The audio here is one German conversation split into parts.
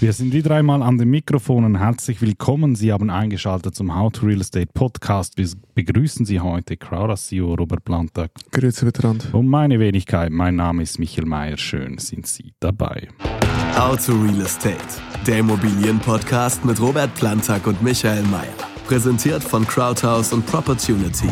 Wir sind wieder einmal an den Mikrofonen. Herzlich willkommen. Sie haben eingeschaltet zum How to Real Estate Podcast. Wir begrüßen Sie heute Crowder CEO Robert Plantak. Grüezi miteinander. Und meine Wenigkeit, mein Name ist Michael Mayer. Schön sind Sie dabei. How to Real Estate, der Immobilienpodcast mit Robert Plantak und Michael Mayer. Präsentiert von Crowdhouse und Propertunity.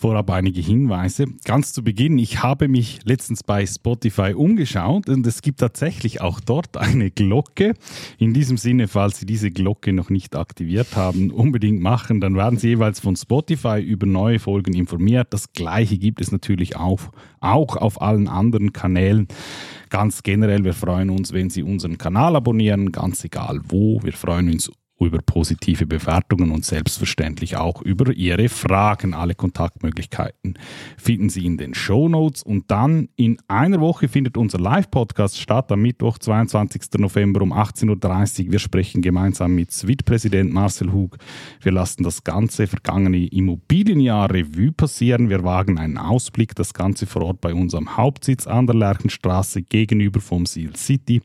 Vorab einige Hinweise. Ganz zu Beginn, ich habe mich letztens bei Spotify umgeschaut und es gibt tatsächlich auch dort eine Glocke. In diesem Sinne, falls Sie diese Glocke noch nicht aktiviert haben, unbedingt machen. Dann werden Sie jeweils von Spotify über neue Folgen informiert. Das gleiche gibt es natürlich auch, auch auf allen anderen Kanälen. Ganz generell, wir freuen uns, wenn Sie unseren Kanal abonnieren, ganz egal wo. Wir freuen uns über positive Bewertungen und selbstverständlich auch über Ihre Fragen. Alle Kontaktmöglichkeiten finden Sie in den Show Notes. Und dann in einer Woche findet unser Live-Podcast statt, am Mittwoch, 22. November um 18.30 Uhr. Wir sprechen gemeinsam mit Suite-Präsident Marcel Hug. Wir lassen das ganze vergangene Immobilienjahr Revue passieren. Wir wagen einen Ausblick, das Ganze vor Ort bei unserem Hauptsitz an der Lerchenstraße gegenüber vom Seal City.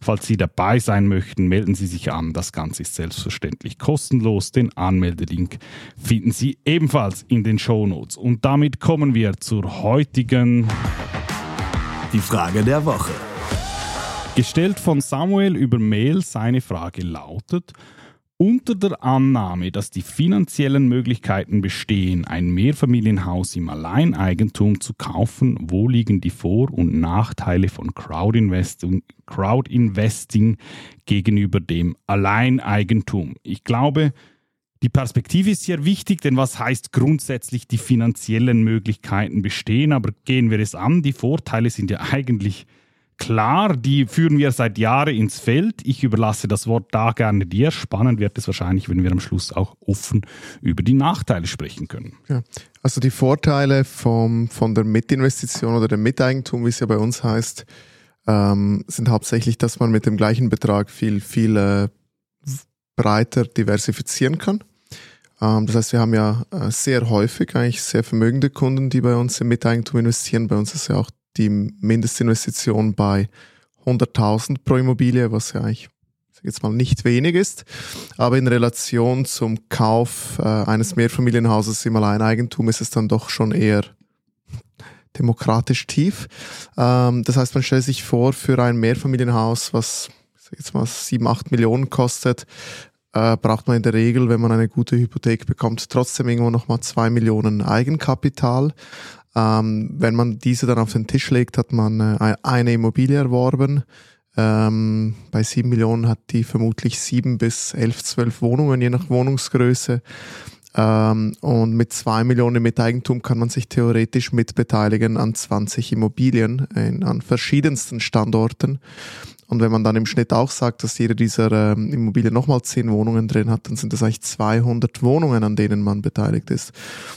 Falls Sie dabei sein möchten, melden Sie sich an. Das Ganze ist selbst selbstverständlich kostenlos. Den Anmeldelink finden Sie ebenfalls in den Show Notes. Und damit kommen wir zur heutigen Die Frage der Woche. Gestellt von Samuel über Mail, seine Frage lautet, unter der Annahme, dass die finanziellen Möglichkeiten bestehen, ein Mehrfamilienhaus im Alleineigentum zu kaufen, wo liegen die Vor- und Nachteile von Crowdinvesting, Crowdinvesting gegenüber dem Alleineigentum? Ich glaube, die Perspektive ist sehr wichtig, denn was heißt grundsätzlich, die finanziellen Möglichkeiten bestehen? Aber gehen wir es an, die Vorteile sind ja eigentlich Klar, die führen wir seit Jahren ins Feld. Ich überlasse das Wort da gerne dir. Spannend wird es wahrscheinlich, wenn wir am Schluss auch offen über die Nachteile sprechen können. Ja, also die Vorteile vom, von der Mitinvestition oder dem Miteigentum, wie es ja bei uns heißt, ähm, sind hauptsächlich, dass man mit dem gleichen Betrag viel, viel äh, breiter diversifizieren kann. Ähm, das heißt, wir haben ja äh, sehr häufig eigentlich sehr vermögende Kunden, die bei uns im Miteigentum investieren. Bei uns ist ja auch die Mindestinvestition bei 100.000 pro Immobilie, was ja eigentlich jetzt mal nicht wenig ist, aber in Relation zum Kauf äh, eines Mehrfamilienhauses im Alleineigentum ist es dann doch schon eher demokratisch tief. Ähm, das heißt, man stellt sich vor, für ein Mehrfamilienhaus, was jetzt mal 7, 8 Millionen kostet, äh, braucht man in der Regel, wenn man eine gute Hypothek bekommt, trotzdem irgendwo nochmal 2 Millionen Eigenkapital. Ähm, wenn man diese dann auf den Tisch legt, hat man äh, eine Immobilie erworben. Ähm, bei sieben Millionen hat die vermutlich sieben bis elf, zwölf Wohnungen, je nach Wohnungsgröße. Ähm, und mit zwei Millionen Miteigentum kann man sich theoretisch mitbeteiligen an 20 Immobilien in, an verschiedensten Standorten. Und wenn man dann im Schnitt auch sagt, dass jede dieser ähm, Immobilien nochmal zehn Wohnungen drin hat, dann sind das eigentlich 200 Wohnungen, an denen man beteiligt ist.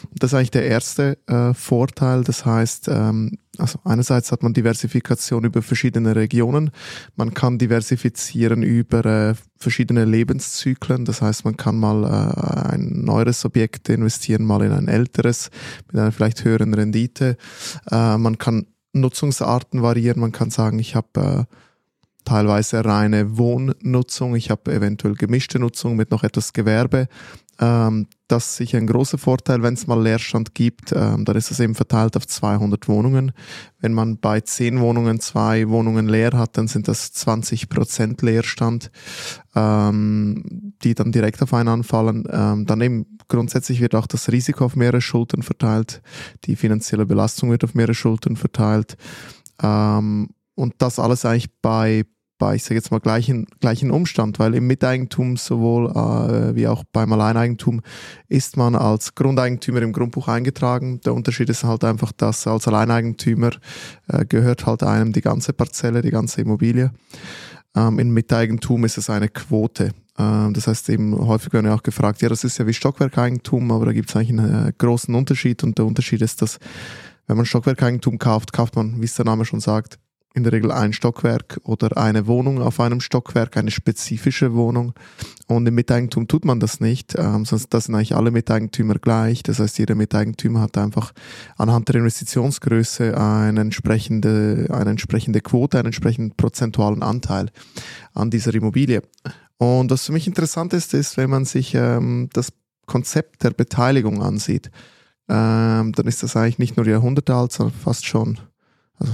Und das ist eigentlich der erste äh, Vorteil. Das heißt, ähm, also einerseits hat man Diversifikation über verschiedene Regionen. Man kann diversifizieren über äh, verschiedene Lebenszyklen. Das heißt, man kann mal äh, ein neueres Objekt investieren, mal in ein älteres mit einer vielleicht höheren Rendite. Äh, man kann Nutzungsarten variieren. Man kann sagen, ich habe äh, teilweise reine Wohnnutzung, ich habe eventuell gemischte Nutzung mit noch etwas Gewerbe. Ähm, das ist sicher ein großer Vorteil, wenn es mal Leerstand gibt, ähm, dann ist es eben verteilt auf 200 Wohnungen. Wenn man bei 10 Wohnungen zwei Wohnungen leer hat, dann sind das 20 Prozent Leerstand, ähm, die dann direkt auf einen anfallen. Ähm, dann eben grundsätzlich wird auch das Risiko auf mehrere Schultern verteilt, die finanzielle Belastung wird auf mehrere Schultern verteilt. Ähm, und das alles eigentlich bei bei, ich sage jetzt mal, gleichen, gleichen Umstand, weil im Miteigentum sowohl äh, wie auch beim Alleineigentum ist man als Grundeigentümer im Grundbuch eingetragen. Der Unterschied ist halt einfach, dass als Alleineigentümer äh, gehört halt einem die ganze Parzelle, die ganze Immobilie. Ähm, Im Miteigentum ist es eine Quote. Ähm, das heißt eben, häufig werden ja auch gefragt, ja, das ist ja wie Stockwerkeigentum, aber da gibt es eigentlich einen äh, großen Unterschied und der Unterschied ist, dass wenn man Stockwerkeigentum kauft, kauft man, wie es der Name schon sagt, in der Regel ein Stockwerk oder eine Wohnung auf einem Stockwerk, eine spezifische Wohnung. Und im Miteigentum tut man das nicht, ähm, sonst das sind eigentlich alle Miteigentümer gleich. Das heißt, jeder Miteigentümer hat einfach anhand der Investitionsgröße eine entsprechende, eine entsprechende Quote, einen entsprechenden prozentualen Anteil an dieser Immobilie. Und was für mich interessant ist, ist, wenn man sich ähm, das Konzept der Beteiligung ansieht, ähm, dann ist das eigentlich nicht nur Jahrhunderte alt, sondern fast schon also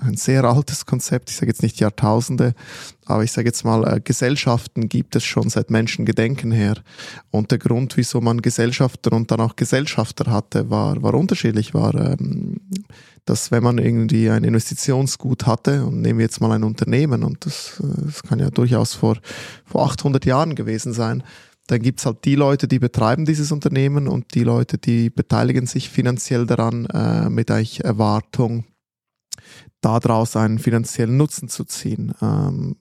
ein sehr altes Konzept, ich sage jetzt nicht Jahrtausende, aber ich sage jetzt mal, äh, Gesellschaften gibt es schon seit Menschengedenken her. Und der Grund, wieso man Gesellschafter und dann auch Gesellschafter hatte, war, war unterschiedlich, war, ähm, dass wenn man irgendwie ein Investitionsgut hatte, und nehmen wir jetzt mal ein Unternehmen, und das, äh, das kann ja durchaus vor, vor 800 Jahren gewesen sein, dann gibt's halt die Leute, die betreiben dieses Unternehmen und die Leute, die beteiligen sich finanziell daran äh, mit eigentlich Erwartung, daraus einen finanziellen Nutzen zu ziehen. Ähm,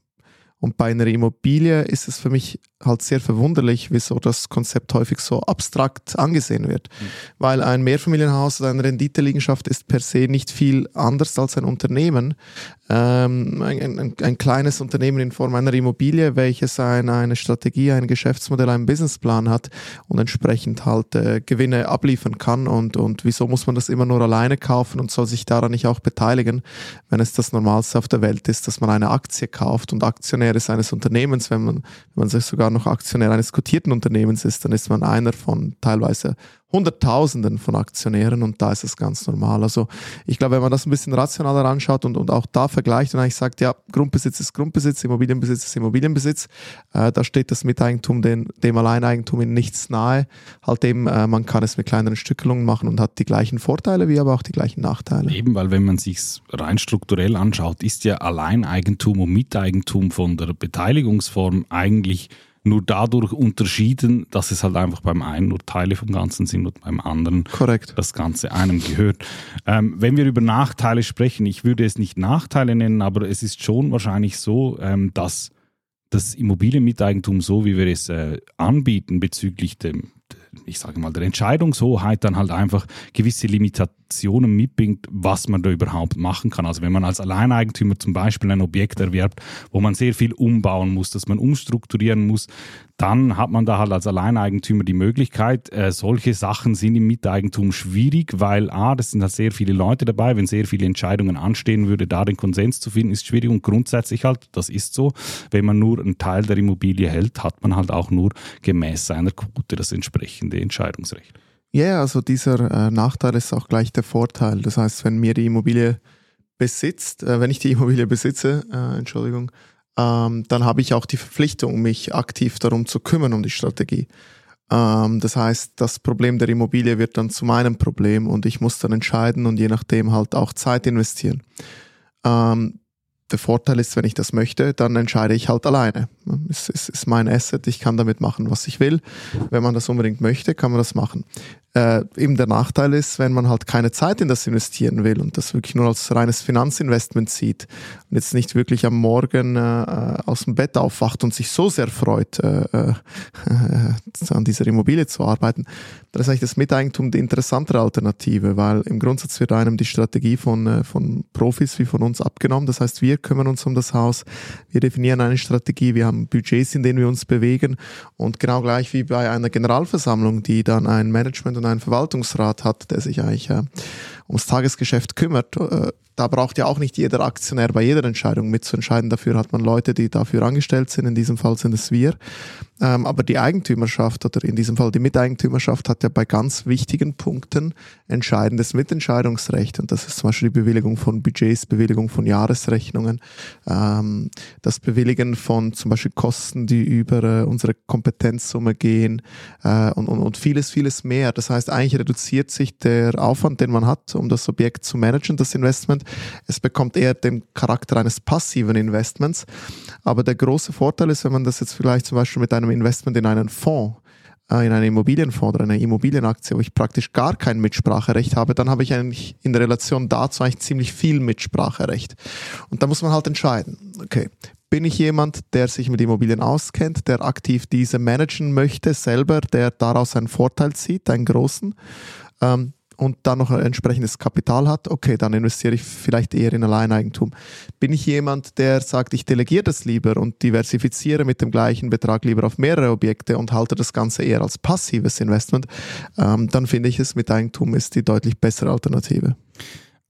und bei einer Immobilie ist es für mich halt sehr verwunderlich, wieso das Konzept häufig so abstrakt angesehen wird. Mhm. Weil ein Mehrfamilienhaus oder eine Renditeliegenschaft ist per se nicht viel anders als ein Unternehmen. Ähm, ein, ein, ein, kleines Unternehmen in Form einer Immobilie, welches ein, eine Strategie, ein Geschäftsmodell, einen Businessplan hat und entsprechend halt äh, Gewinne abliefern kann. Und, und wieso muss man das immer nur alleine kaufen und soll sich daran nicht auch beteiligen, wenn es das Normalste auf der Welt ist, dass man eine Aktie kauft und Aktionär ist eines Unternehmens, wenn man, wenn man sich sogar noch Aktionär eines kotierten Unternehmens ist, dann ist man einer von teilweise Hunderttausenden von Aktionären und da ist es ganz normal. Also ich glaube, wenn man das ein bisschen rationaler anschaut und, und auch da vergleicht und eigentlich sagt, ja, Grundbesitz ist Grundbesitz, Immobilienbesitz ist Immobilienbesitz, äh, da steht das Miteigentum den, dem Alleineigentum in nichts nahe. Halt eben, äh, man kann es mit kleineren Stückelungen machen und hat die gleichen Vorteile wie aber auch die gleichen Nachteile. Eben, weil wenn man sich rein strukturell anschaut, ist ja Alleineigentum und Miteigentum von der Beteiligungsform eigentlich nur dadurch unterschieden, dass es halt einfach beim einen nur Teile vom Ganzen sind und beim anderen Korrekt. das Ganze einem gehört. Ähm, wenn wir über Nachteile sprechen, ich würde es nicht Nachteile nennen, aber es ist schon wahrscheinlich so, ähm, dass das Immobilienmiteigentum, so wie wir es äh, anbieten bezüglich dem, ich sage mal, der Entscheidungshoheit dann halt einfach gewisse Limitationen mitbringt, was man da überhaupt machen kann. Also wenn man als Alleineigentümer zum Beispiel ein Objekt erwerbt, wo man sehr viel umbauen muss, dass man umstrukturieren muss, dann hat man da halt als Alleineigentümer die Möglichkeit, äh, solche Sachen sind im Miteigentum schwierig, weil A, das sind halt sehr viele Leute dabei, wenn sehr viele Entscheidungen anstehen würde, da den Konsens zu finden, ist schwierig und grundsätzlich halt, das ist so, wenn man nur einen Teil der Immobilie hält, hat man halt auch nur gemäß seiner Quote das entsprechende Entscheidungsrecht. Ja, yeah, also dieser äh, Nachteil ist auch gleich der Vorteil. Das heißt, wenn mir die Immobilie besitzt, äh, wenn ich die Immobilie besitze, äh, Entschuldigung, ähm, dann habe ich auch die Verpflichtung, mich aktiv darum zu kümmern, um die Strategie. Ähm, das heißt, das Problem der Immobilie wird dann zu meinem Problem und ich muss dann entscheiden und je nachdem halt auch Zeit investieren. Ähm, der Vorteil ist, wenn ich das möchte, dann entscheide ich halt alleine. Es, es ist mein Asset, ich kann damit machen, was ich will. Wenn man das unbedingt möchte, kann man das machen. Äh, eben der Nachteil ist, wenn man halt keine Zeit in das investieren will und das wirklich nur als reines Finanzinvestment sieht und jetzt nicht wirklich am Morgen äh, aus dem Bett aufwacht und sich so sehr freut, äh, äh, an dieser Immobilie zu arbeiten, dann ist eigentlich das Miteigentum die interessantere Alternative, weil im Grundsatz wird einem die Strategie von, äh, von Profis wie von uns abgenommen. Das heißt, wir kümmern uns um das Haus, wir definieren eine Strategie, wir haben Budgets, in denen wir uns bewegen und genau gleich wie bei einer Generalversammlung, die dann ein Management einen Verwaltungsrat hat, der sich eigentlich äh, ums Tagesgeschäft kümmert, äh, da braucht ja auch nicht jeder Aktionär bei jeder Entscheidung mitzuentscheiden. Dafür hat man Leute, die dafür angestellt sind. In diesem Fall sind es wir. Ähm, aber die Eigentümerschaft oder in diesem Fall die Miteigentümerschaft hat ja bei ganz wichtigen Punkten entscheidendes Mitentscheidungsrecht. Und das ist zum Beispiel die Bewilligung von Budgets, Bewilligung von Jahresrechnungen, ähm, das Bewilligen von zum Beispiel Kosten, die über äh, unsere Kompetenzsumme gehen äh, und, vieles, vieles mehr. Das heißt, eigentlich reduziert sich der Aufwand, den man hat, um das Objekt zu managen, das Investment. Es bekommt eher den Charakter eines passiven Investments. Aber der große Vorteil ist, wenn man das jetzt vielleicht zum Beispiel mit einem Investment in einen Fonds äh, in einen Immobilienfonds oder eine Immobilienaktie, wo ich praktisch gar kein Mitspracherecht habe, dann habe ich eigentlich in der Relation dazu eigentlich ziemlich viel Mitspracherecht. Und da muss man halt entscheiden, okay, bin ich jemand, der sich mit Immobilien auskennt, der aktiv diese managen möchte selber, der daraus einen Vorteil zieht, einen großen, ähm, und dann noch ein entsprechendes Kapital hat, okay, dann investiere ich vielleicht eher in Alleineigentum. Bin ich jemand, der sagt, ich delegiere das lieber und diversifiziere mit dem gleichen Betrag lieber auf mehrere Objekte und halte das Ganze eher als passives Investment, ähm, dann finde ich es mit Eigentum ist die deutlich bessere Alternative.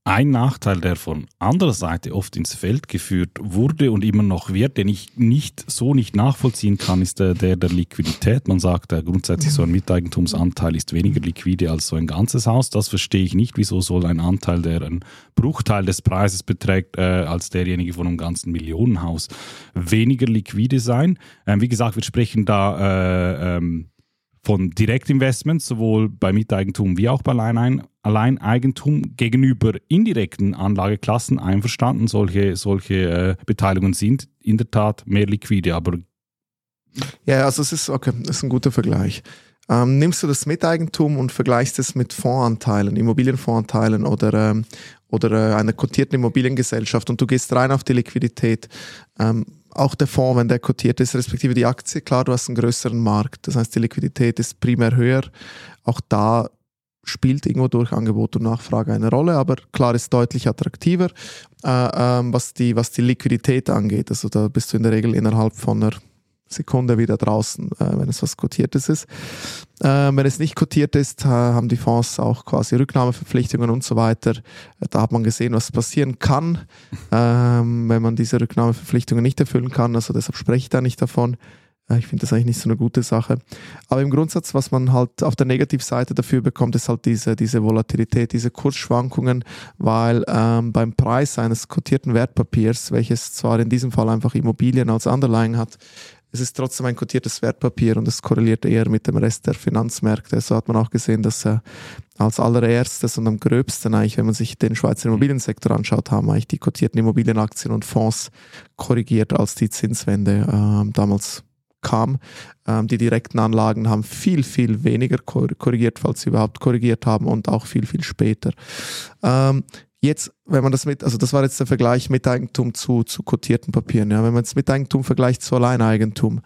Ein Nachteil, der von anderer Seite oft ins Feld geführt wurde und immer noch wird, den ich nicht so nicht nachvollziehen kann, ist der der, der Liquidität. Man sagt ja grundsätzlich, so ein Miteigentumsanteil ist weniger liquide als so ein ganzes Haus. Das verstehe ich nicht. Wieso soll ein Anteil, der einen Bruchteil des Preises beträgt, äh, als derjenige von einem ganzen Millionenhaus, weniger liquide sein? Ähm, wie gesagt, wir sprechen da äh, ähm, von Direktinvestments, sowohl bei Miteigentum wie auch bei Alleineigentum gegenüber indirekten Anlageklassen einverstanden. Solche, solche äh, Beteiligungen sind in der Tat mehr liquide, aber ja, also es ist okay, das ist ein guter Vergleich. Ähm, nimmst du das Miteigentum und vergleichst es mit Fondsanteilen, Immobilienfondsanteilen oder, ähm, oder äh, einer kotierten Immobiliengesellschaft und du gehst rein auf die Liquidität. Ähm, auch der Fonds, wenn der kotiert ist, respektive die Aktie, klar, du hast einen größeren Markt. Das heißt, die Liquidität ist primär höher. Auch da spielt irgendwo durch Angebot und Nachfrage eine Rolle, aber klar ist deutlich attraktiver, äh, ähm, was, die, was die Liquidität angeht. Also da bist du in der Regel innerhalb von einer Sekunde wieder draußen, äh, wenn es was Kotiertes ist. Äh, wenn es nicht kotiert ist, äh, haben die Fonds auch quasi Rücknahmeverpflichtungen und so weiter. Äh, da hat man gesehen, was passieren kann, ähm, wenn man diese Rücknahmeverpflichtungen nicht erfüllen kann. Also deshalb spreche ich da nicht davon. Äh, ich finde das eigentlich nicht so eine gute Sache. Aber im Grundsatz, was man halt auf der Negativseite dafür bekommt, ist halt diese, diese Volatilität, diese Kursschwankungen, weil ähm, beim Preis eines kotierten Wertpapiers, welches zwar in diesem Fall einfach Immobilien als Underlying hat, es ist trotzdem ein kotiertes Wertpapier und es korreliert eher mit dem Rest der Finanzmärkte. So hat man auch gesehen, dass äh, als allererstes und am gröbsten eigentlich, wenn man sich den Schweizer Immobiliensektor anschaut, haben eigentlich die kotierten Immobilienaktien und Fonds korrigiert, als die Zinswende äh, damals kam. Ähm, die direkten Anlagen haben viel, viel weniger korrigiert, falls sie überhaupt korrigiert haben und auch viel, viel später. Ähm, Jetzt, wenn man das mit, also das war jetzt der Vergleich Miteigentum zu, zu kotierten Papieren, ja. Wenn man jetzt Miteigentum vergleicht zu Alleineigentum,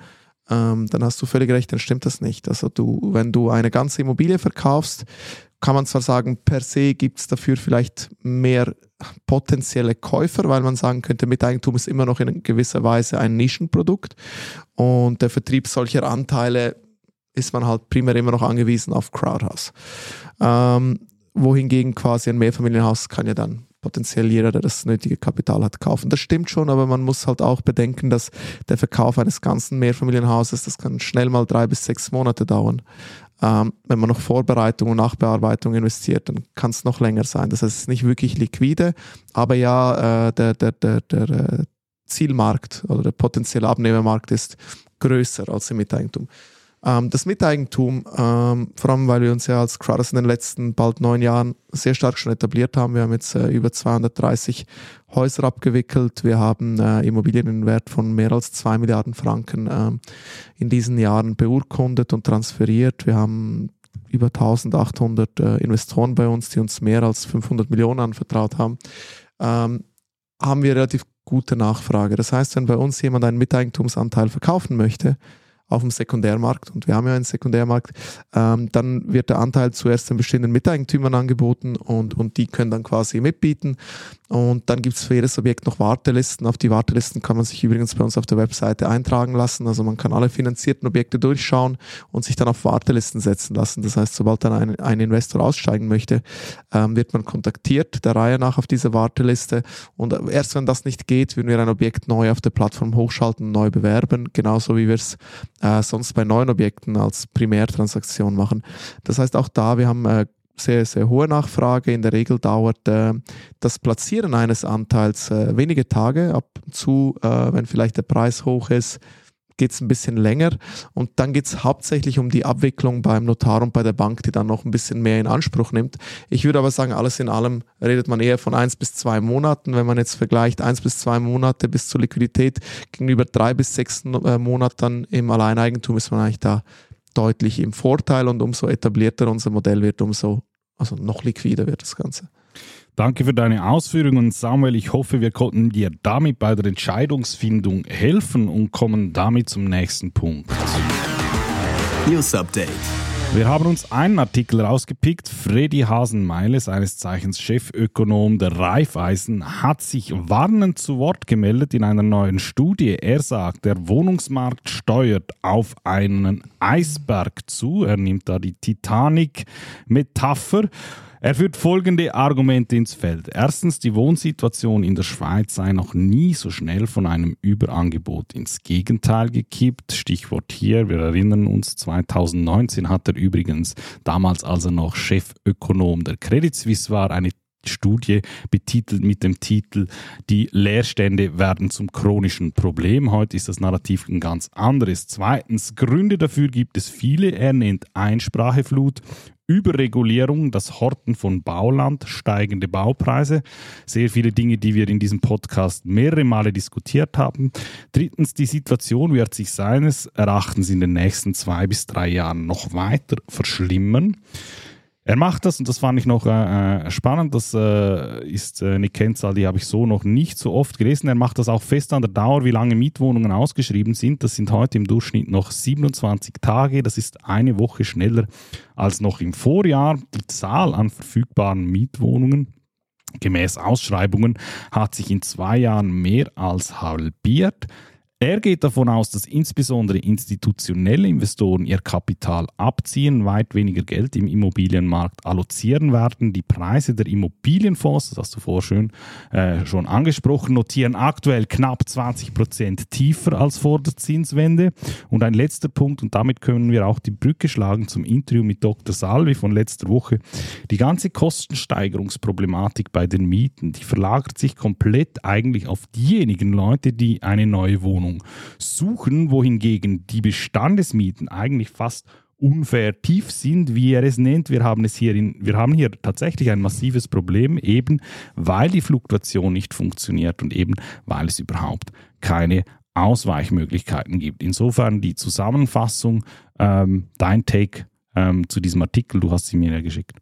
ähm, dann hast du völlig recht, dann stimmt das nicht. Also du, wenn du eine ganze Immobilie verkaufst, kann man zwar sagen, per se gibt es dafür vielleicht mehr potenzielle Käufer, weil man sagen könnte, Miteigentum ist immer noch in gewisser Weise ein Nischenprodukt und der Vertrieb solcher Anteile ist man halt primär immer noch angewiesen auf Crowdhouse. Ähm, wohingegen quasi ein Mehrfamilienhaus kann ja dann potenziell jeder, der das nötige Kapital hat, kaufen. Das stimmt schon, aber man muss halt auch bedenken, dass der Verkauf eines ganzen Mehrfamilienhauses, das kann schnell mal drei bis sechs Monate dauern. Ähm, wenn man noch Vorbereitung und Nachbearbeitung investiert, dann kann es noch länger sein. Das heißt, es ist nicht wirklich liquide, aber ja, äh, der, der, der, der äh, Zielmarkt oder der potenzielle Abnehmermarkt ist größer als im Miteigentum. Ähm, das Miteigentum, ähm, vor allem weil wir uns ja als Crowders in den letzten bald neun Jahren sehr stark schon etabliert haben. Wir haben jetzt äh, über 230 Häuser abgewickelt. Wir haben äh, Immobilien in Wert von mehr als zwei Milliarden Franken ähm, in diesen Jahren beurkundet und transferiert. Wir haben über 1800 äh, Investoren bei uns, die uns mehr als 500 Millionen anvertraut haben. Ähm, haben wir relativ gute Nachfrage. Das heißt, wenn bei uns jemand einen Miteigentumsanteil verkaufen möchte, auf dem Sekundärmarkt und wir haben ja einen Sekundärmarkt, ähm, dann wird der Anteil zuerst den bestehenden Miteigentümern angeboten und, und die können dann quasi mitbieten. Und dann gibt es für jedes Objekt noch Wartelisten. Auf die Wartelisten kann man sich übrigens bei uns auf der Webseite eintragen lassen. Also man kann alle finanzierten Objekte durchschauen und sich dann auf Wartelisten setzen lassen. Das heißt, sobald dann ein, ein Investor aussteigen möchte, ähm, wird man kontaktiert, der Reihe nach auf diese Warteliste. Und erst wenn das nicht geht, würden wir ein Objekt neu auf der Plattform hochschalten, neu bewerben, genauso wie wir es äh, sonst bei neuen Objekten als Primärtransaktion machen. Das heißt, auch da, wir haben äh, sehr, sehr hohe Nachfrage. In der Regel dauert äh, das Platzieren eines Anteils äh, wenige Tage. Ab und zu, äh, wenn vielleicht der Preis hoch ist, geht es ein bisschen länger. Und dann geht es hauptsächlich um die Abwicklung beim Notar und bei der Bank, die dann noch ein bisschen mehr in Anspruch nimmt. Ich würde aber sagen, alles in allem redet man eher von eins bis zwei Monaten. Wenn man jetzt vergleicht, eins bis zwei Monate bis zur Liquidität gegenüber drei bis sechs äh, Monaten im Alleineigentum ist man eigentlich da deutlich im Vorteil und umso etablierter unser Modell wird, umso also noch liquider wird das Ganze. Danke für deine Ausführungen, Samuel. Ich hoffe, wir konnten dir damit bei der Entscheidungsfindung helfen und kommen damit zum nächsten Punkt. News Update. Wir haben uns einen Artikel rausgepickt. Freddy Hasenmeile, seines Zeichens Chefökonom der Raiffeisen, hat sich warnend zu Wort gemeldet in einer neuen Studie. Er sagt, der Wohnungsmarkt steuert auf einen Eisberg zu. Er nimmt da die Titanic-Metapher. Er führt folgende Argumente ins Feld. Erstens, die Wohnsituation in der Schweiz sei noch nie so schnell von einem Überangebot ins Gegenteil gekippt. Stichwort hier, wir erinnern uns, 2019 hat er übrigens damals, als er noch Chefökonom der Credit Suisse war, eine Studie betitelt mit dem Titel Die Leerstände werden zum chronischen Problem. Heute ist das Narrativ ein ganz anderes. Zweitens, Gründe dafür gibt es viele. Er nennt Einspracheflut, Überregulierung, das Horten von Bauland, steigende Baupreise. Sehr viele Dinge, die wir in diesem Podcast mehrere Male diskutiert haben. Drittens, die Situation wird sich seines Erachtens in den nächsten zwei bis drei Jahren noch weiter verschlimmern. Er macht das und das fand ich noch äh, äh, spannend. Das äh, ist äh, eine Kennzahl, die habe ich so noch nicht so oft gelesen. Er macht das auch fest an der Dauer, wie lange Mietwohnungen ausgeschrieben sind. Das sind heute im Durchschnitt noch 27 Tage. Das ist eine Woche schneller als noch im Vorjahr. Die Zahl an verfügbaren Mietwohnungen gemäß Ausschreibungen hat sich in zwei Jahren mehr als halbiert. Er geht davon aus, dass insbesondere institutionelle Investoren ihr Kapital abziehen, weit weniger Geld im Immobilienmarkt allozieren werden. Die Preise der Immobilienfonds, das hast du vorher schön, äh, schon angesprochen, notieren aktuell knapp 20 Prozent tiefer als vor der Zinswende. Und ein letzter Punkt, und damit können wir auch die Brücke schlagen zum Interview mit Dr. Salvi von letzter Woche. Die ganze Kostensteigerungsproblematik bei den Mieten, die verlagert sich komplett eigentlich auf diejenigen Leute, die eine neue Wohnung Wohnung suchen, wohingegen die Bestandesmieten eigentlich fast unfair tief sind, wie er es nennt. Wir haben es hier in, wir haben hier tatsächlich ein massives Problem, eben weil die Fluktuation nicht funktioniert und eben weil es überhaupt keine Ausweichmöglichkeiten gibt. Insofern die Zusammenfassung, ähm, dein Take ähm, zu diesem Artikel, du hast sie mir ja geschickt.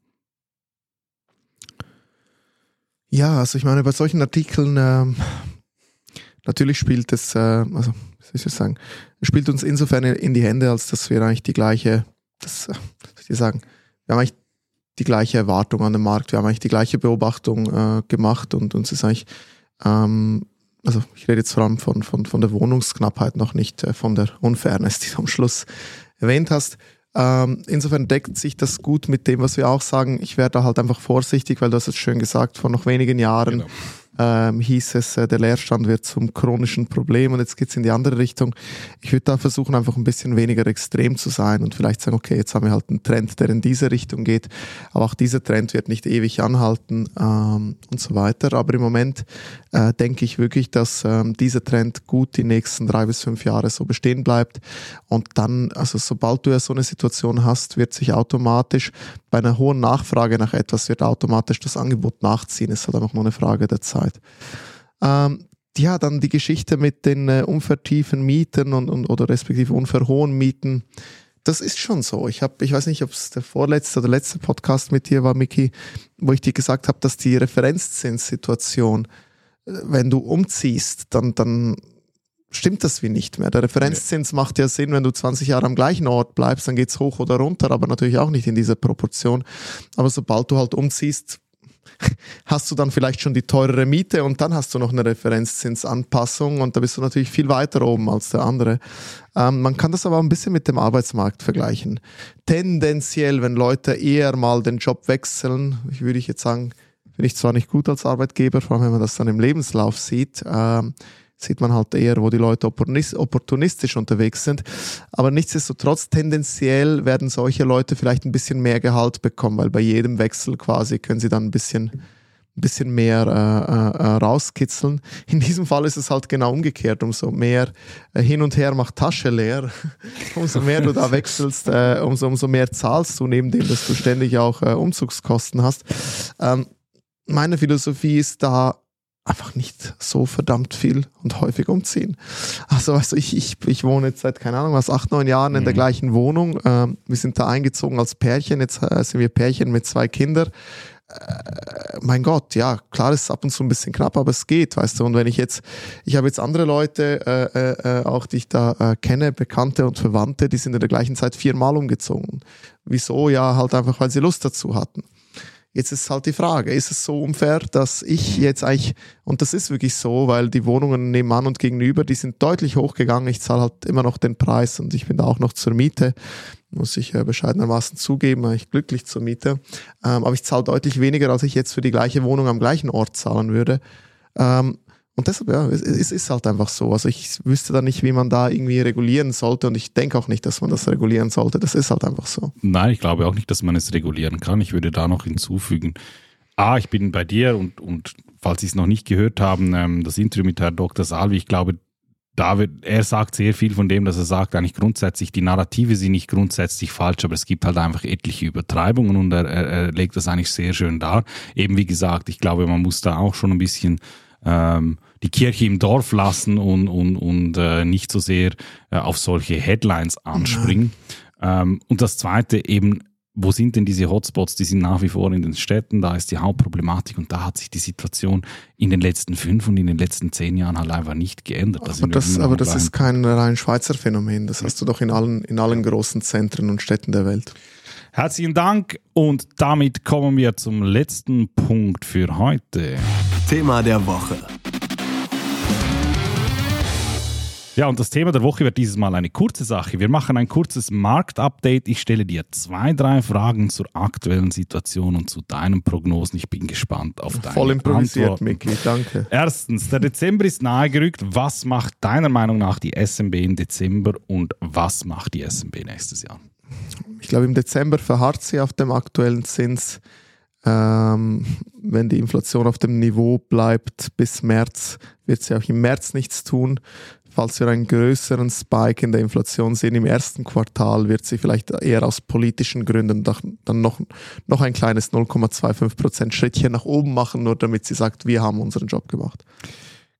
Ja, also ich meine, bei solchen Artikeln ähm, Natürlich spielt es, äh, also wie soll ich sagen, spielt uns insofern in die Hände, als dass wir eigentlich die gleiche, das, äh, soll ich sagen, wir haben eigentlich die gleiche Erwartung an den Markt, wir haben eigentlich die gleiche Beobachtung äh, gemacht und uns ist eigentlich, ähm, also ich rede jetzt vor allem von, von, von der Wohnungsknappheit, noch nicht äh, von der Unfairness, die du am Schluss erwähnt hast. Ähm, insofern deckt sich das gut mit dem, was wir auch sagen. Ich werde da halt einfach vorsichtig, weil du hast es schön gesagt, vor noch wenigen Jahren. Genau ähm, hieß es, äh, der Leerstand wird zum chronischen Problem und jetzt geht's in die andere Richtung. Ich würde da versuchen, einfach ein bisschen weniger extrem zu sein und vielleicht sagen, okay, jetzt haben wir halt einen Trend, der in diese Richtung geht, aber auch dieser Trend wird nicht ewig anhalten ähm, und so weiter. Aber im Moment äh, denke ich wirklich, dass ähm, dieser Trend gut die nächsten drei bis fünf Jahre so bestehen bleibt und dann, also sobald du ja so eine Situation hast, wird sich automatisch bei einer hohen Nachfrage nach etwas, wird automatisch das Angebot nachziehen. Es ist halt einfach nur eine Frage der Zeit. Zeit. Ähm, ja, dann die Geschichte mit den äh, unvertiefen Mieten und, und, oder respektive unverhohen Mieten. Das ist schon so. Ich habe, ich weiß nicht, ob es der vorletzte oder letzte Podcast mit dir war, Miki, wo ich dir gesagt habe, dass die Referenzzinssituation, äh, wenn du umziehst, dann, dann stimmt das wie nicht mehr. Der Referenzzins ja. macht ja Sinn, wenn du 20 Jahre am gleichen Ort bleibst, dann geht's hoch oder runter, aber natürlich auch nicht in dieser Proportion. Aber sobald du halt umziehst, hast du dann vielleicht schon die teurere Miete und dann hast du noch eine Referenzzinsanpassung und da bist du natürlich viel weiter oben als der andere. Ähm, man kann das aber ein bisschen mit dem Arbeitsmarkt vergleichen. Tendenziell, wenn Leute eher mal den Job wechseln, ich würde ich jetzt sagen, finde ich zwar nicht gut als Arbeitgeber, vor allem wenn man das dann im Lebenslauf sieht, ähm, sieht man halt eher, wo die Leute opportunistisch unterwegs sind. Aber nichtsdestotrotz, tendenziell werden solche Leute vielleicht ein bisschen mehr Gehalt bekommen, weil bei jedem Wechsel quasi können sie dann ein bisschen, ein bisschen mehr äh, äh, rauskitzeln. In diesem Fall ist es halt genau umgekehrt. Umso mehr äh, hin und her macht Tasche leer, umso mehr du da wechselst, äh, umso, umso mehr zahlst du, neben dem, dass du ständig auch äh, Umzugskosten hast. Ähm, meine Philosophie ist da, einfach nicht so verdammt viel und häufig umziehen. Also weißt du, ich, ich, ich wohne jetzt seit, keine Ahnung, was, acht, neun Jahren in der mhm. gleichen Wohnung. Ähm, wir sind da eingezogen als Pärchen, jetzt äh, sind wir Pärchen mit zwei Kindern. äh, mein Gott, ja, klar ist es ab und zu ein bisschen knapp, aber es geht, weißt du. Und wenn ich jetzt, ich habe jetzt andere Leute, äh, äh, auch die ich da äh, kenne, Bekannte und Verwandte, die sind in der gleichen Zeit viermal umgezogen. Wieso? Ja, halt einfach, weil sie Lust dazu hatten. Jetzt ist halt die Frage, ist es so unfair, dass ich jetzt eigentlich, und das ist wirklich so, weil die Wohnungen nebenan und gegenüber, die sind deutlich hochgegangen. Ich zahle halt immer noch den Preis und ich bin da auch noch zur Miete muss ich äh, bescheidenermaßen zugeben, ich glücklich zur Miete. Ähm, aber ich zahle deutlich weniger, als ich jetzt für die gleiche Wohnung am gleichen Ort zahlen würde. Ähm, und deshalb, ja, es, ist halt einfach so. Also ich wüsste da nicht, wie man da irgendwie regulieren sollte und ich denke auch nicht, dass man das regulieren sollte. Das ist halt einfach so. Nein, ich glaube auch nicht, dass man es regulieren kann. Ich würde da noch hinzufügen, ah, ich bin bei dir und, und falls Sie es noch nicht gehört haben, ähm, das Interview mit Herrn Dr. Salvi, ich glaube, David, er sagt sehr viel von dem, dass er sagt, eigentlich grundsätzlich, die Narrative sind nicht grundsätzlich falsch, aber es gibt halt einfach etliche Übertreibungen und er, er, er legt das eigentlich sehr schön dar. Eben wie gesagt, ich glaube, man muss da auch schon ein bisschen ähm, die Kirche im Dorf lassen und, und, und äh, nicht so sehr äh, auf solche Headlines anspringen. Ähm, und das Zweite eben, wo sind denn diese Hotspots? Die sind nach wie vor in den Städten, da ist die Hauptproblematik und da hat sich die Situation in den letzten fünf und in den letzten zehn Jahren halt einfach nicht geändert. Da aber das, aber das ist kein rein Schweizer Phänomen, das hast du doch in allen, in allen großen Zentren und Städten der Welt. Herzlichen Dank und damit kommen wir zum letzten Punkt für heute. Thema der Woche. Ja, und das Thema der Woche wird dieses Mal eine kurze Sache. Wir machen ein kurzes Marktupdate. Ich stelle dir zwei, drei Fragen zur aktuellen Situation und zu deinen Prognosen. Ich bin gespannt auf deine Voll improvisiert, Micky, danke. Erstens, der Dezember ist nahegerückt. Was macht deiner Meinung nach die SMB im Dezember und was macht die SMB nächstes Jahr? Ich glaube, im Dezember verharrt sie auf dem aktuellen Zins. Ähm, wenn die Inflation auf dem Niveau bleibt bis März, wird sie auch im März nichts tun falls wir einen größeren Spike in der Inflation sehen im ersten Quartal, wird sie vielleicht eher aus politischen Gründen dann noch, noch ein kleines 0,25% Schrittchen nach oben machen, nur damit sie sagt, wir haben unseren Job gemacht.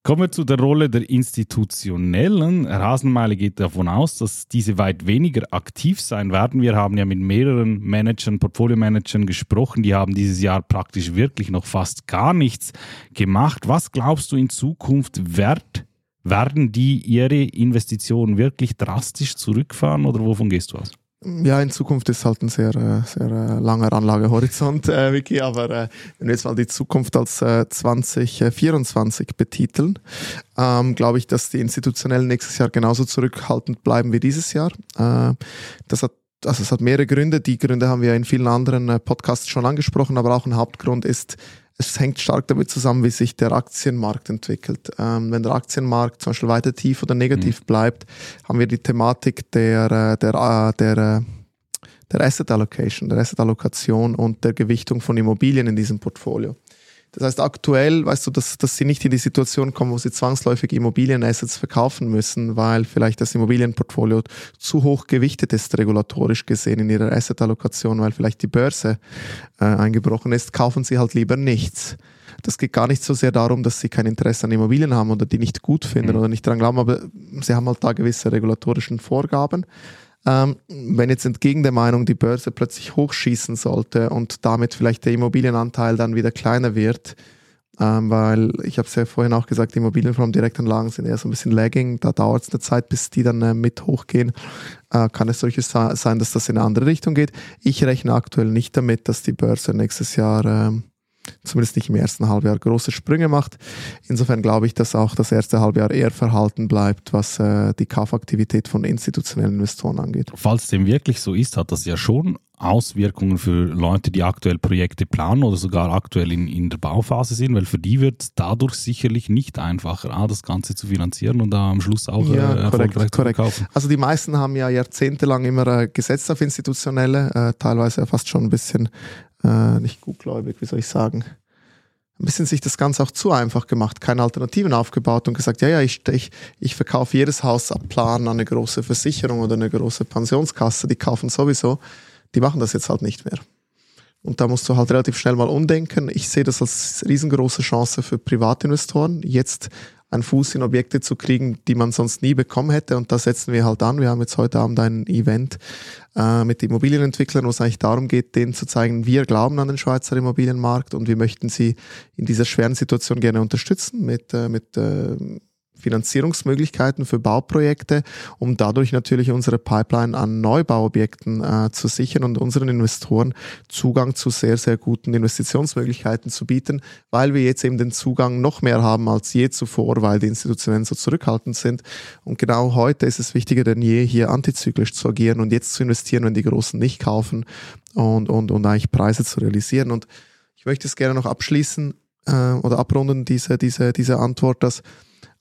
Kommen wir zu der Rolle der Institutionellen. Rasenmeile geht davon aus, dass diese weit weniger aktiv sein werden. Wir haben ja mit mehreren Managern, Portfolio-Managern gesprochen, die haben dieses Jahr praktisch wirklich noch fast gar nichts gemacht. Was glaubst du in Zukunft wird werden die ihre Investitionen wirklich drastisch zurückfahren oder wovon gehst du aus? Ja, in Zukunft ist halt ein sehr, äh, sehr äh, langer Anlagehorizont, äh, Vicky, aber äh, wenn wir jetzt mal die Zukunft als äh, 2024 betiteln, ähm, glaube ich, dass die Institutionellen nächstes Jahr genauso zurückhaltend bleiben wie dieses Jahr. Äh, das hat also es hat mehrere Gründe. Die Gründe haben wir in vielen anderen äh, Podcasts schon angesprochen, aber auch ein Hauptgrund ist, es hängt stark damit zusammen, wie sich der Aktienmarkt entwickelt. Ähm, wenn der Aktienmarkt zum Beispiel weiter tief oder negativ mhm. bleibt, haben wir die Thematik der, äh, der, äh, der, der, der Asset Allocation, der Asset Allokation und der Gewichtung von Immobilien in diesem Portfolio. Das heißt, aktuell weißt du, dass, dass sie nicht in die Situation kommen, wo sie zwangsläufig Immobilienassets verkaufen müssen, weil vielleicht das Immobilienportfolio zu hoch gewichtet ist, regulatorisch gesehen in ihrer Assetallokation, weil vielleicht die Börse äh, eingebrochen ist, kaufen sie halt lieber nichts. Das geht gar nicht so sehr darum, dass sie kein Interesse an Immobilien haben oder die nicht gut finden mhm. oder nicht dran glauben, aber sie haben halt da gewisse regulatorischen Vorgaben. Ähm, wenn jetzt entgegen der Meinung die Börse plötzlich hochschießen sollte und damit vielleicht der Immobilienanteil dann wieder kleiner wird, ähm, weil ich habe es ja vorhin auch gesagt, die Immobilien allem Direktanlagen sind eher so ein bisschen lagging, da dauert es eine Zeit, bis die dann äh, mit hochgehen. Äh, kann es solches sein, dass das in eine andere Richtung geht. Ich rechne aktuell nicht damit, dass die Börse nächstes Jahr ähm, zumindest nicht im ersten Halbjahr große Sprünge macht. Insofern glaube ich, dass auch das erste Halbjahr eher verhalten bleibt, was äh, die Kaufaktivität von institutionellen Investoren angeht. Falls dem wirklich so ist, hat das ja schon Auswirkungen für Leute, die aktuell Projekte planen oder sogar aktuell in, in der Bauphase sind, weil für die wird es dadurch sicherlich nicht einfacher, A, das Ganze zu finanzieren und da am Schluss auch ja, äh, erfolgreich korrekt, zu verkaufen. Also die meisten haben ja jahrzehntelang immer äh, gesetzt auf institutionelle, äh, teilweise fast schon ein bisschen äh, nicht gutgläubig, wie soll ich sagen, ein bisschen sich das Ganze auch zu einfach gemacht, keine Alternativen aufgebaut und gesagt, ja, ja, ich, ich, ich verkaufe jedes Haus ab Plan an eine große Versicherung oder eine große Pensionskasse, die kaufen sowieso, die machen das jetzt halt nicht mehr. Und da musst du halt relativ schnell mal umdenken. Ich sehe das als riesengroße Chance für Privatinvestoren, jetzt einen Fuß in Objekte zu kriegen, die man sonst nie bekommen hätte. Und da setzen wir halt an. Wir haben jetzt heute Abend ein Event äh, mit Immobilienentwicklern, wo es eigentlich darum geht, denen zu zeigen, wir glauben an den Schweizer Immobilienmarkt und wir möchten sie in dieser schweren Situation gerne unterstützen mit, äh, mit äh, Finanzierungsmöglichkeiten für Bauprojekte, um dadurch natürlich unsere Pipeline an Neubauobjekten äh, zu sichern und unseren Investoren Zugang zu sehr, sehr guten Investitionsmöglichkeiten zu bieten, weil wir jetzt eben den Zugang noch mehr haben als je zuvor, weil die Institutionen so zurückhaltend sind. Und genau heute ist es wichtiger denn je, hier antizyklisch zu agieren und jetzt zu investieren, wenn die Großen nicht kaufen und, und, und eigentlich Preise zu realisieren. Und ich möchte es gerne noch abschließen äh, oder abrunden, diese, diese, diese Antwort, dass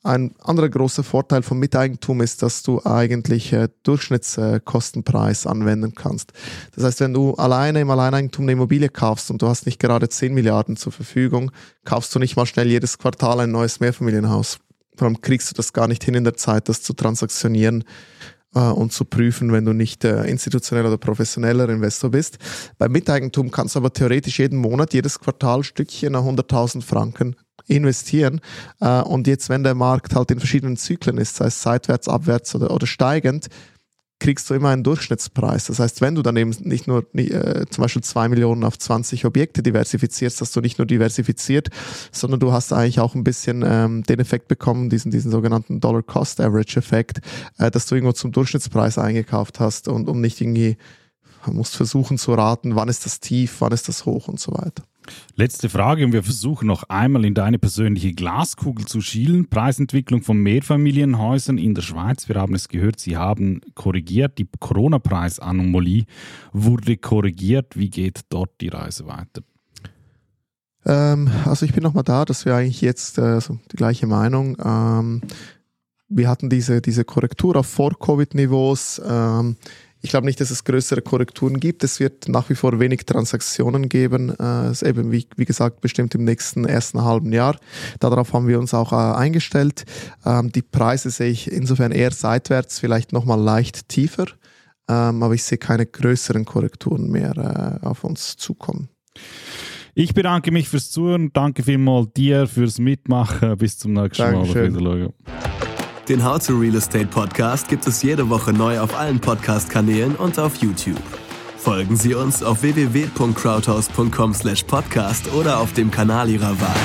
ein anderer großer Vorteil vom Miteigentum ist, dass du eigentlich äh, Durchschnittskostenpreis anwenden kannst. Das heißt, wenn du alleine im Alleineigentum eine Immobilie kaufst und du hast nicht gerade 10 Milliarden zur Verfügung, kaufst du nicht mal schnell jedes Quartal ein neues Mehrfamilienhaus. Warum kriegst du das gar nicht hin in der Zeit, das zu transaktionieren äh, und zu prüfen, wenn du nicht äh, institutioneller oder professioneller Investor bist. Beim Miteigentum kannst du aber theoretisch jeden Monat, jedes Quartal Stückchen 100.000 Franken investieren. Äh, und jetzt, wenn der Markt halt in verschiedenen Zyklen ist, sei es seitwärts, abwärts oder, oder steigend, kriegst du immer einen Durchschnittspreis. Das heißt, wenn du dann eben nicht nur äh, zum Beispiel zwei Millionen auf 20 Objekte diversifizierst, hast du nicht nur diversifiziert, sondern du hast eigentlich auch ein bisschen ähm, den Effekt bekommen, diesen, diesen sogenannten Dollar-Cost-Average-Effekt, äh, dass du irgendwo zum Durchschnittspreis eingekauft hast und um nicht irgendwie musst versuchen zu raten, wann ist das tief, wann ist das hoch und so weiter. Letzte Frage und wir versuchen noch einmal in deine persönliche Glaskugel zu schielen. Preisentwicklung von Mehrfamilienhäusern in der Schweiz. Wir haben es gehört, Sie haben korrigiert. Die Corona-Preisanomalie wurde korrigiert. Wie geht dort die Reise weiter? Ähm, also ich bin nochmal da, dass wir eigentlich jetzt äh, also die gleiche Meinung. Ähm, wir hatten diese, diese Korrektur auf Vor-Covid-Niveaus. Ähm, ich glaube nicht, dass es größere Korrekturen gibt. Es wird nach wie vor wenig Transaktionen geben. Äh, ist eben, wie, wie gesagt, bestimmt im nächsten ersten halben Jahr. Darauf haben wir uns auch äh, eingestellt. Ähm, die Preise sehe ich insofern eher seitwärts, vielleicht nochmal leicht tiefer. Ähm, aber ich sehe keine größeren Korrekturen mehr äh, auf uns zukommen. Ich bedanke mich fürs Zuhören. Danke vielmals dir fürs Mitmachen. Bis zum nächsten Dankeschön. Mal. Den How to Real Estate Podcast gibt es jede Woche neu auf allen Podcast-Kanälen und auf YouTube. Folgen Sie uns auf www.crowdhouse.com/podcast oder auf dem Kanal Ihrer Wahl.